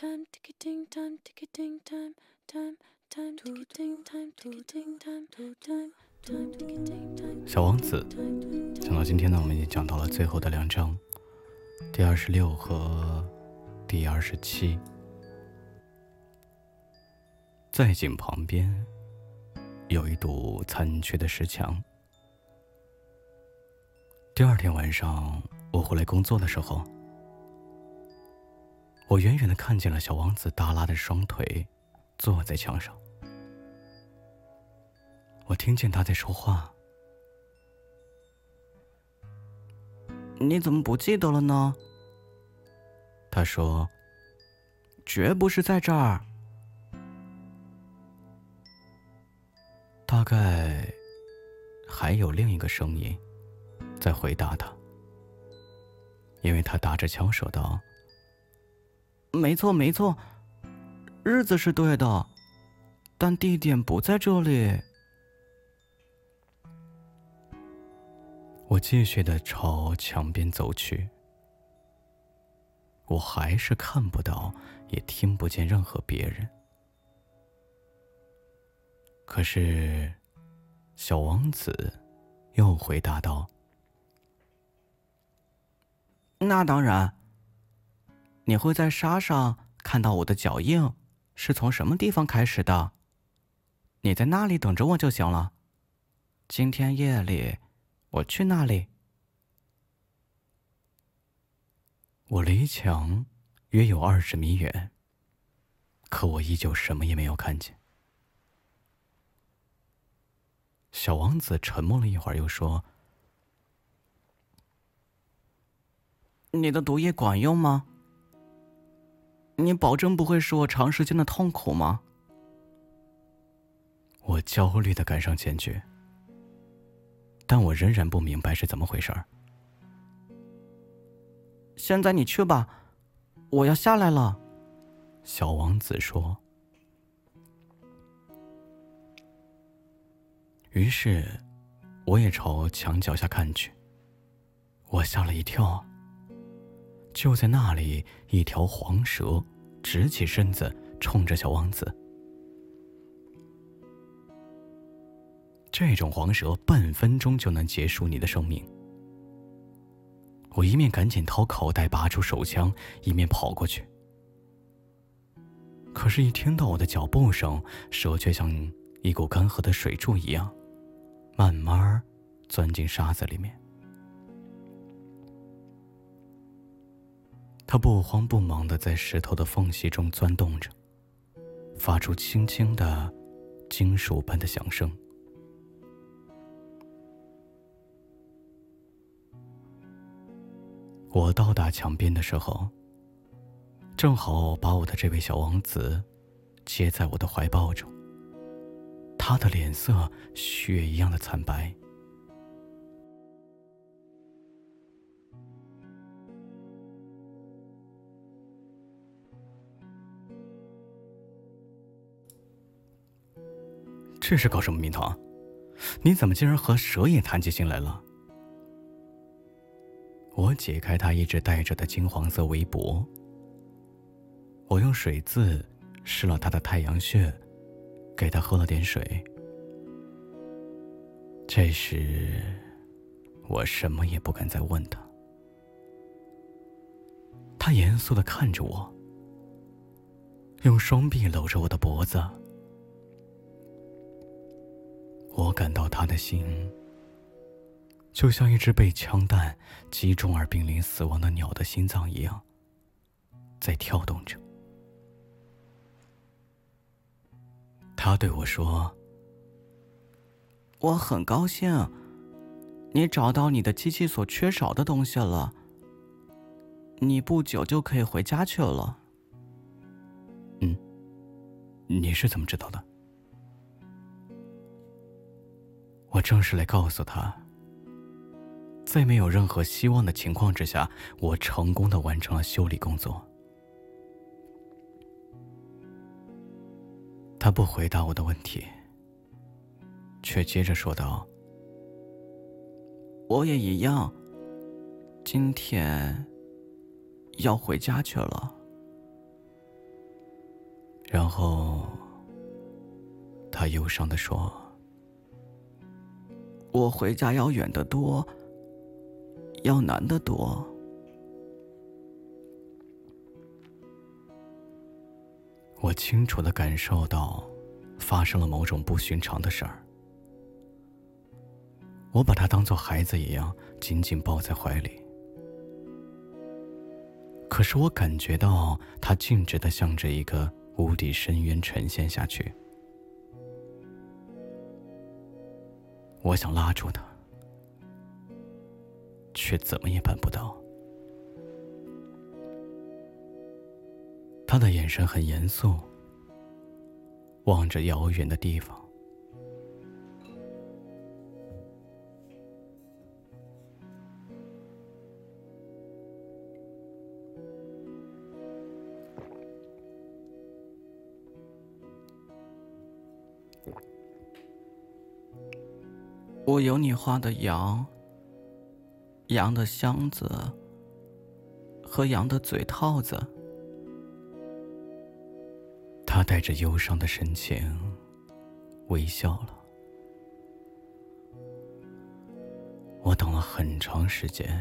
time ticketing time ticketing time time time ticketing time ticketing time time time ticketing time 小王子，讲到今天呢，我们已经讲到了最后的两章，第二十六和第二十七。在井旁边有一堵残缺的石墙。第二天晚上，我回来工作的时候，我远远的看见了小王子耷拉的双腿，坐在墙上。我听见他在说话。你怎么不记得了呢？他说：“绝不是在这儿。”大概还有另一个声音在回答他，因为他打着枪说道：“没错，没错，日子是对的，但地点不在这里。”我继续的朝墙边走去，我还是看不到，也听不见任何别人。可是，小王子又回答道：“那当然，你会在沙上看到我的脚印，是从什么地方开始的？你在那里等着我就行了。今天夜里。”我去那里。我离墙约有二十米远，可我依旧什么也没有看见。小王子沉默了一会儿，又说：“你的毒液管用吗？你保证不会使我长时间的痛苦吗？”我焦虑的赶上前去。但我仍然不明白是怎么回事儿。现在你去吧，我要下来了。”小王子说。于是，我也朝墙脚下看去。我吓了一跳。就在那里，一条黄蛇直起身子，冲着小王子。这种黄蛇半分钟就能结束你的生命。我一面赶紧掏口袋拔出手枪，一面跑过去。可是，一听到我的脚步声，蛇却像一股干涸的水柱一样，慢慢钻进沙子里面。它不慌不忙的在石头的缝隙中钻动着，发出轻轻的金属般的响声。我到达墙边的时候，正好把我的这位小王子接在我的怀抱中。他的脸色血一样的惨白。这是搞什么名堂？你怎么竟然和蛇也谈起心来了？我解开他一直戴着的金黄色围脖，我用水渍湿了他的太阳穴，给他喝了点水。这时，我什么也不敢再问他。他严肃的看着我，用双臂搂着我的脖子。我感到他的心。就像一只被枪弹击中而濒临死亡的鸟的心脏一样，在跳动着。他对我说：“我很高兴，你找到你的机器所缺少的东西了。你不久就可以回家去了。”嗯，你是怎么知道的？我正是来告诉他。在没有任何希望的情况之下，我成功的完成了修理工作。他不回答我的问题，却接着说道：“我也一样，今天要回家去了。”然后，他忧伤的说：“我回家要远得多，要难得多。”我清楚的感受到，发生了某种不寻常的事儿。我把他当做孩子一样紧紧抱在怀里，可是我感觉到他径直的向着一个无底深渊沉陷下去。我想拉住他，却怎么也办不到。他的眼神很严肃，望着遥远的地方。我有你画的羊，羊的箱子和羊的嘴套子。他带着忧伤的神情微笑了。我等了很长时间，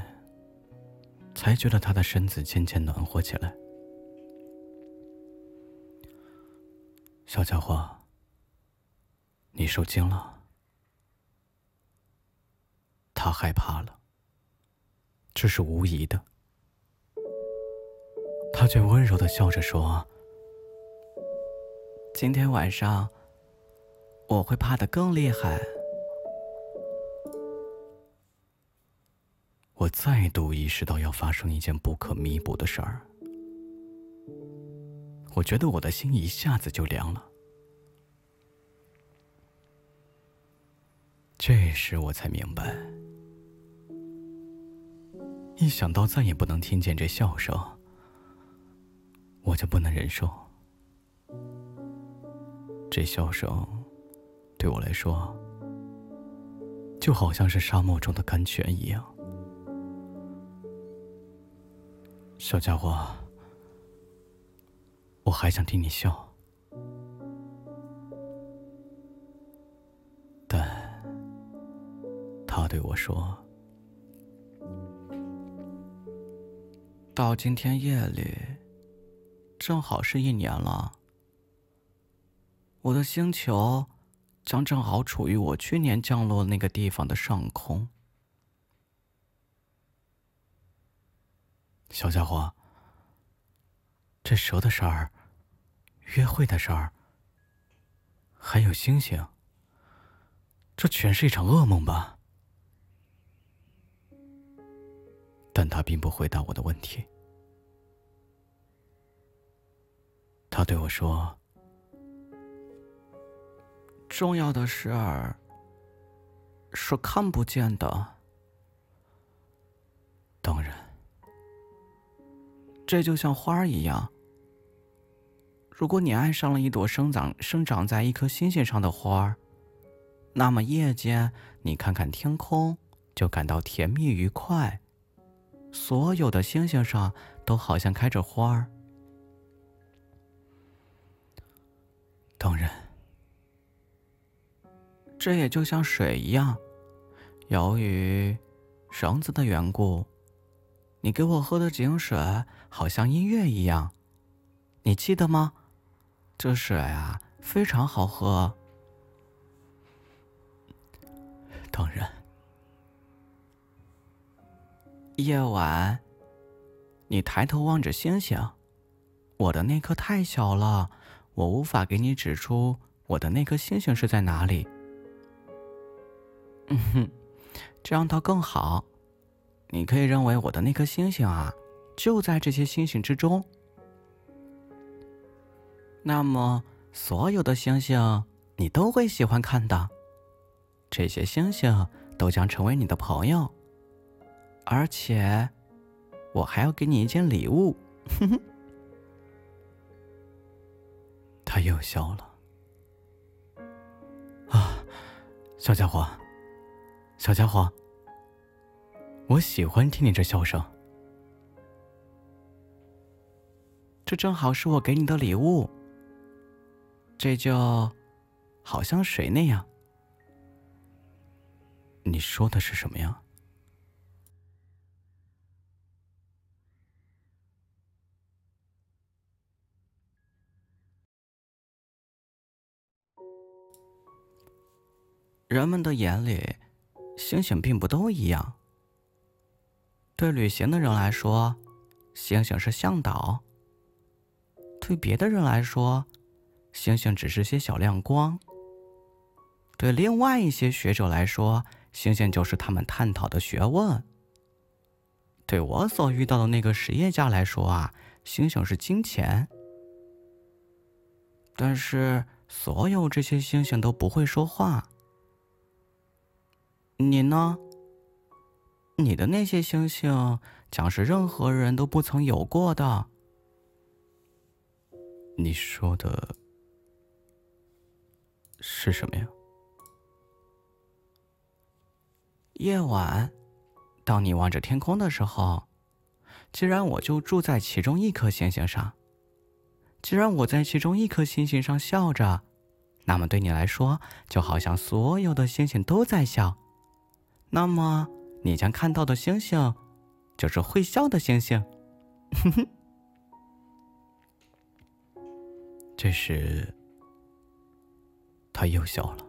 才觉得他的身子渐渐暖和起来。小家伙，你受惊了。他害怕了，这是无疑的。他却温柔的笑着说：“今天晚上我会怕的更厉害。”我再度意识到要发生一件不可弥补的事儿。我觉得我的心一下子就凉了。这时我才明白。一想到再也不能听见这笑声，我就不能忍受。这笑声对我来说，就好像是沙漠中的甘泉一样。小家伙，我还想听你笑，对我说。到今天夜里，正好是一年了。我的星球将正好处于我去年降落那个地方的上空。小家伙，这蛇的事儿、约会的事儿，还有星星，这全是一场噩梦吧？但他并不回答我的问题。他对我说：“重要的事儿是看不见的。当然，这就像花儿一样。如果你爱上了一朵生长生长在一颗星星上的花儿，那么夜间你看看天空，就感到甜蜜愉快。”所有的星星上都好像开着花儿。当然，这也就像水一样，由于绳子的缘故，你给我喝的井水好像音乐一样，你记得吗？这水啊，非常好喝。当然。夜晚，你抬头望着星星，我的那颗太小了，我无法给你指出我的那颗星星是在哪里。嗯哼，这样倒更好，你可以认为我的那颗星星啊，就在这些星星之中。那么，所有的星星你都会喜欢看的，这些星星都将成为你的朋友。而且，我还要给你一件礼物。哼哼，他又笑了。啊，小家伙，小家伙，我喜欢听你这笑声。这正好是我给你的礼物，这就好像谁那样。你说的是什么呀？人们的眼里，星星并不都一样。对旅行的人来说，星星是向导；对别的人来说，星星只是些小亮光；对另外一些学者来说，星星就是他们探讨的学问。对我所遇到的那个实业家来说啊，星星是金钱。但是，所有这些星星都不会说话。你呢？你的那些星星将是任何人都不曾有过的。你说的是什么呀？夜晚，当你望着天空的时候，既然我就住在其中一颗星星上，既然我在其中一颗星星上笑着，那么对你来说，就好像所有的星星都在笑。那么，你将看到的星星，就是会笑的星星。哼哼。这时，他又笑了。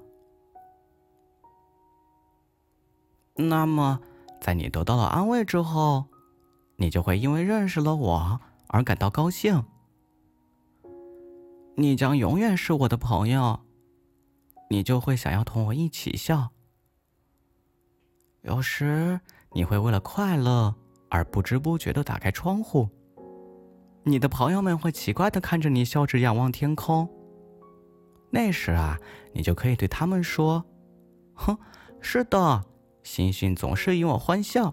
那么，在你得到了安慰之后，你就会因为认识了我而感到高兴。你将永远是我的朋友，你就会想要同我一起笑。有时你会为了快乐而不知不觉的打开窗户，你的朋友们会奇怪的看着你笑着仰望天空。那时啊，你就可以对他们说：“哼，是的，星星总是引我欢笑。”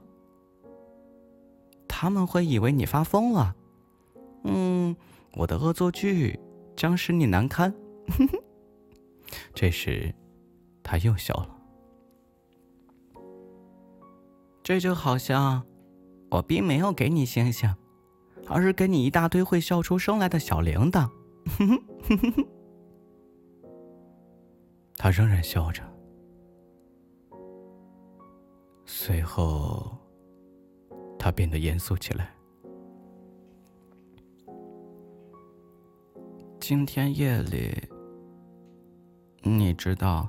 他们会以为你发疯了。嗯，我的恶作剧将使你难堪。这时，他又笑了。这就好像，我并没有给你星星，而是给你一大堆会笑出声来的小铃铛。他仍然笑着，随后，他变得严肃起来。今天夜里，你知道，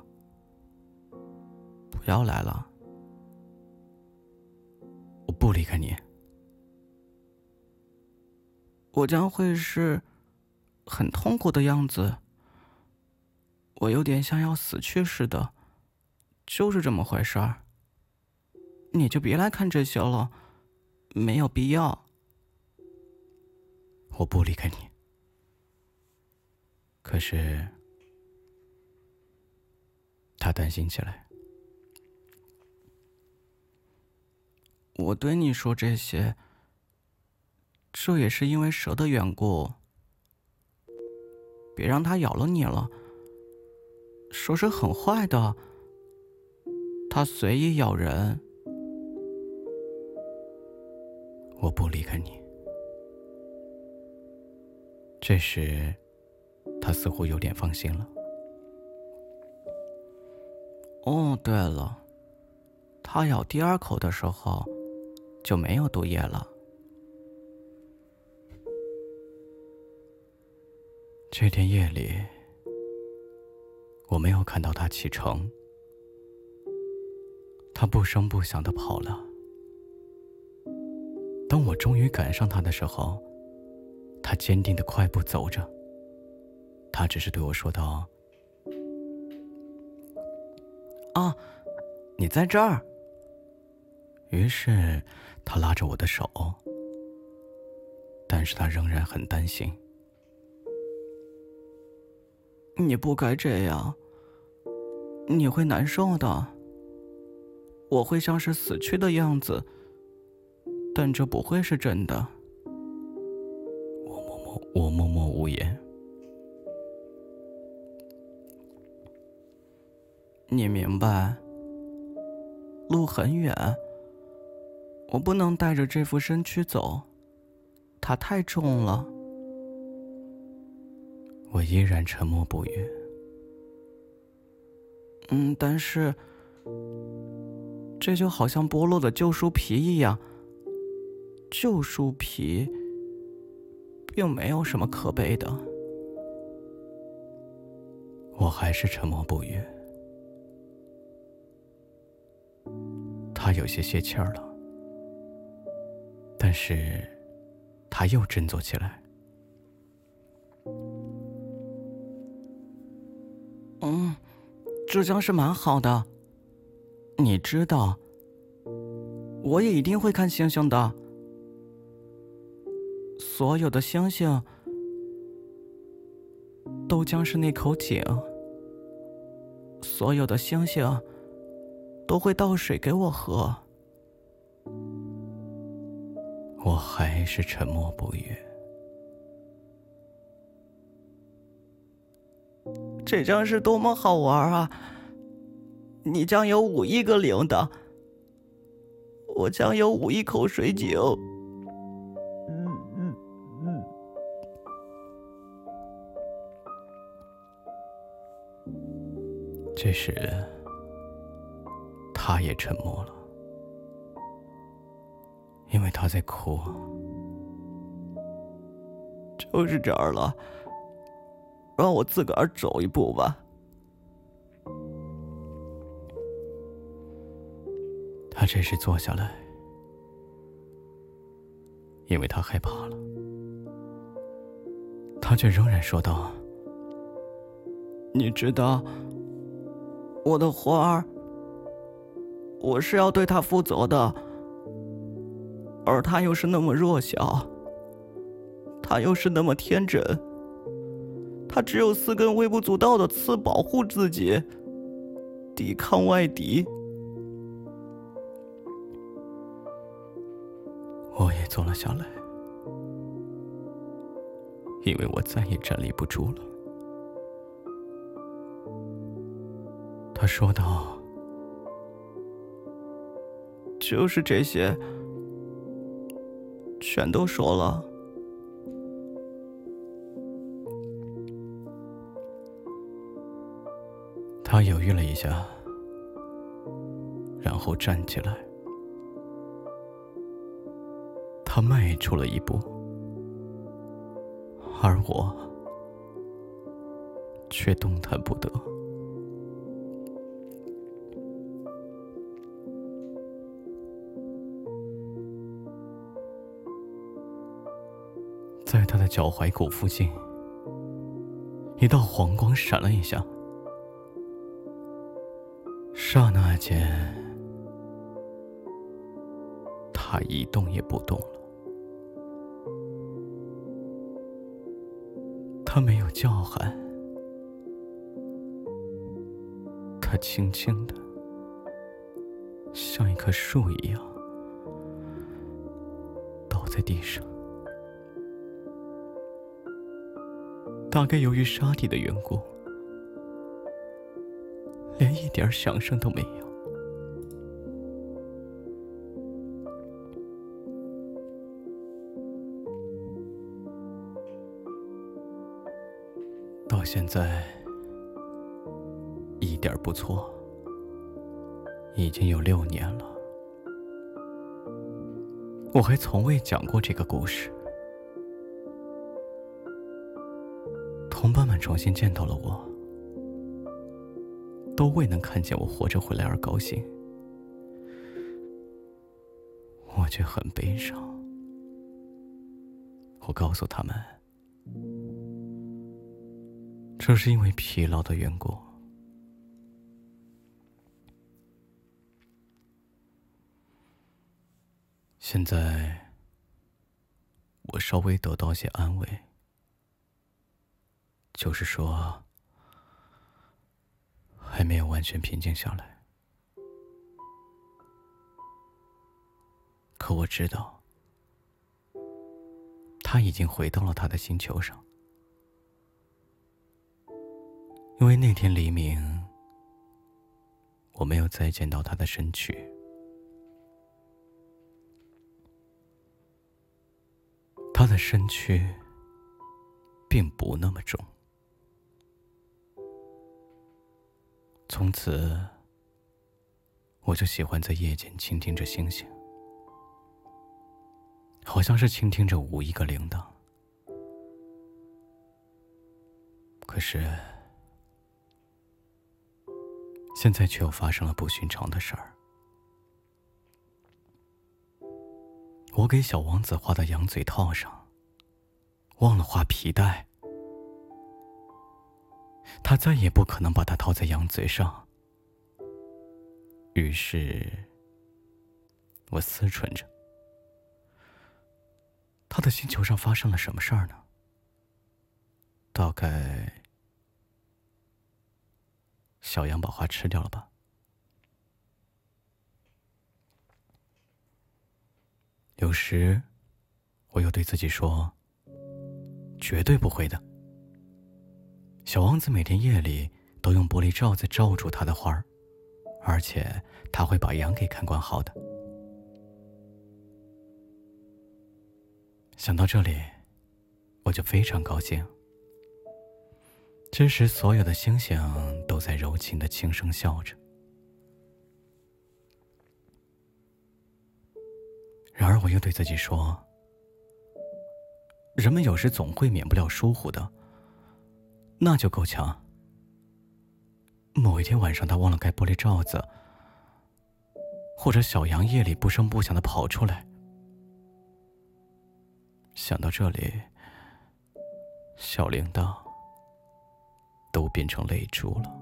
不要来了。不离开你，我将会是很痛苦的样子。我有点像要死去似的，就是这么回事儿。你就别来看这些了，没有必要。我不离开你，可是他担心起来。我对你说这些，这也是因为蛇的缘故。别让它咬了你了。蛇是很坏的，它随意咬人。我不离开你。这时，他似乎有点放心了。哦，对了，他咬第二口的时候。就没有毒液了。这天夜里，我没有看到他启程。他不声不响的跑了。当我终于赶上他的时候，他坚定的快步走着。他只是对我说道：“啊，你在这儿。”于是。他拉着我的手，但是他仍然很担心。你不该这样，你会难受的。我会像是死去的样子，但这不会是真的。我默默，我默默无言。你明白，路很远。我不能带着这副身躯走，它太重了。我依然沉默不语。嗯，但是这就好像剥落的旧书皮一样，旧书皮并没有什么可悲的。我还是沉默不语。他有些泄气儿了，但是他又振作起来。嗯，这将是蛮好的。你知道，我也一定会看星星的。所有的星星都将是那口井。所有的星星都会倒水给我喝。我还是沉默不语。这将是多么好玩啊！你将有五亿个铃铛，我将有五亿口水井。嗯嗯嗯。这时，他也沉默了，因为他在哭。就是这儿了。让我自个儿走一步吧。他这时坐下来，因为他害怕了。他却仍然说道：“你知道，我的花儿，我是要对他负责的，而他又是那么弱小，他又是那么天真。”他只有四根微不足道的刺保护自己，抵抗外敌。我也坐了下来，因为我再也站立不住了。他说道：“就是这些，全都说了。”他犹豫了一下，然后站起来。他迈出了一步，而我却动弹不得。他的脚踝骨附近，一道黄光闪了一下。刹那间，他一动也不动了。他没有叫喊，他轻轻的，像一棵树一样倒在地上。大概由于沙地的缘故。连一点响声都没有。到现在，一点不错，已经有六年了。我还从未讲过这个故事。重新见到了我。都未能看见我活着回来而高兴，我却很悲伤。我告诉他们，这是因为疲劳的缘故。现在，我稍微得到些安慰，就是说。还没有完全平静下来，可我知道，他已经回到了他的星球上，因为那天黎明，我没有再见到他的身躯，他的身躯并不那么重。从此，我就喜欢在夜间倾听着星星，好像是倾听着五亿个铃铛。可是，现在却又发生了不寻常的事儿。我给小王子画的羊嘴套上，忘了画皮带。他再也不可能把它套在羊嘴上。于是，我思忖着，他的星球上发生了什么事儿呢？大概，小羊把花吃掉了吧。有时，我又对自己说：“绝对不会的。”小王子每天夜里都用玻璃罩子罩住他的花儿，而且他会把羊给看管好的。想到这里，我就非常高兴。这时，所有的星星都在柔情的轻声笑着。然而，我又对自己说：“人们有时总会免不了疏忽的，那就够呛。”某一天晚上，他忘了盖玻璃罩子，或者小羊夜里不声不响的跑出来。想到这里，小铃铛都变成泪珠了。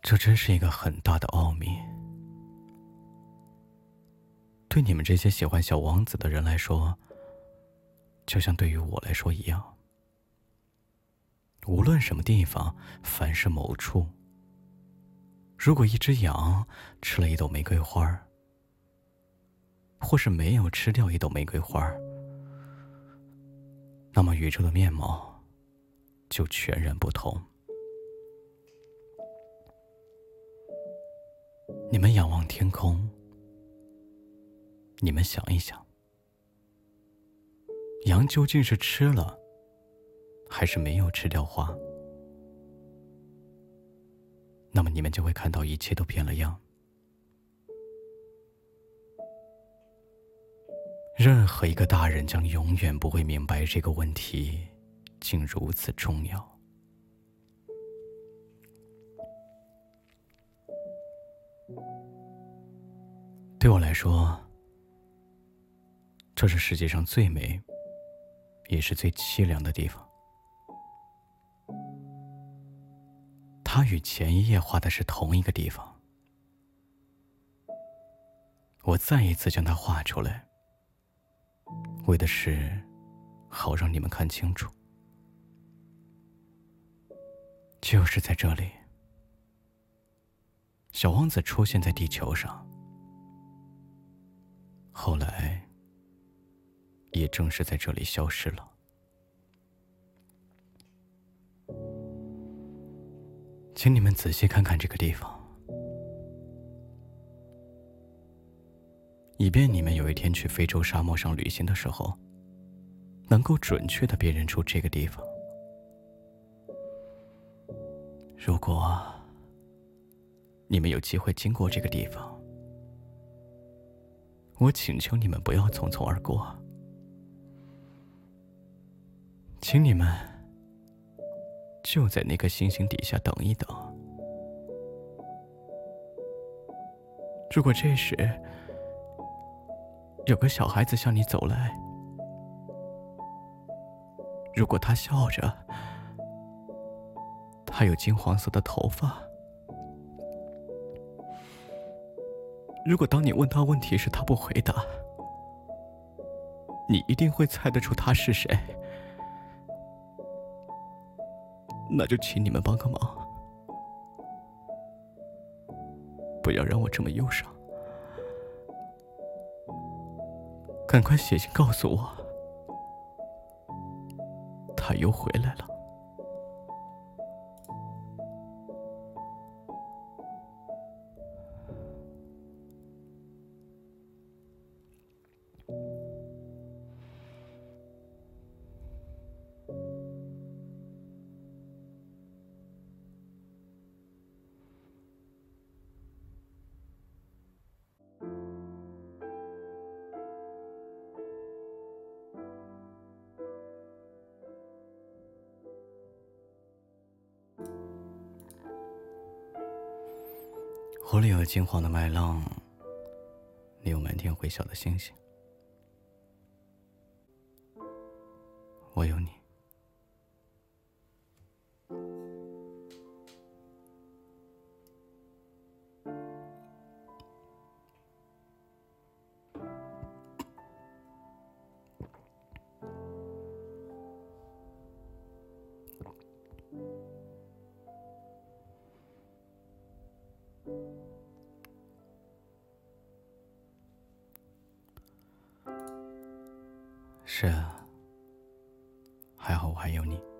这真是一个很大的奥秘。对你们这些喜欢小王子的人来说，就像对于我来说一样。无论什么地方，凡是某处，如果一只羊吃了一朵玫瑰花或是没有吃掉一朵玫瑰花那么宇宙的面貌就全然不同。你们仰望天空，你们想一想，羊究竟是吃了，还是没有吃掉花？那么你们就会看到一切都变了样。任何一个大人将永远不会明白这个问题，竟如此重要。对我来说，这是世界上最美，也是最凄凉的地方。它与前一夜画的是同一个地方。我再一次将它画出来，为的是好让你们看清楚，就是在这里，小王子出现在地球上。后来，也正是在这里消失了。请你们仔细看看这个地方，以便你们有一天去非洲沙漠上旅行的时候，能够准确的辨认出这个地方。如果你们有机会经过这个地方，我请求你们不要匆匆而过，请你们就在那颗星星底下等一等。如果这时有个小孩子向你走来，如果他笑着，他有金黄色的头发。如果当你问他问题时，他不回答，你一定会猜得出他是谁。那就请你们帮个忙，不要让我这么忧伤。赶快写信告诉我，他又回来了。湖里有金黄的麦浪，你有满天会笑的星星，是，还好我还有你。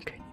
如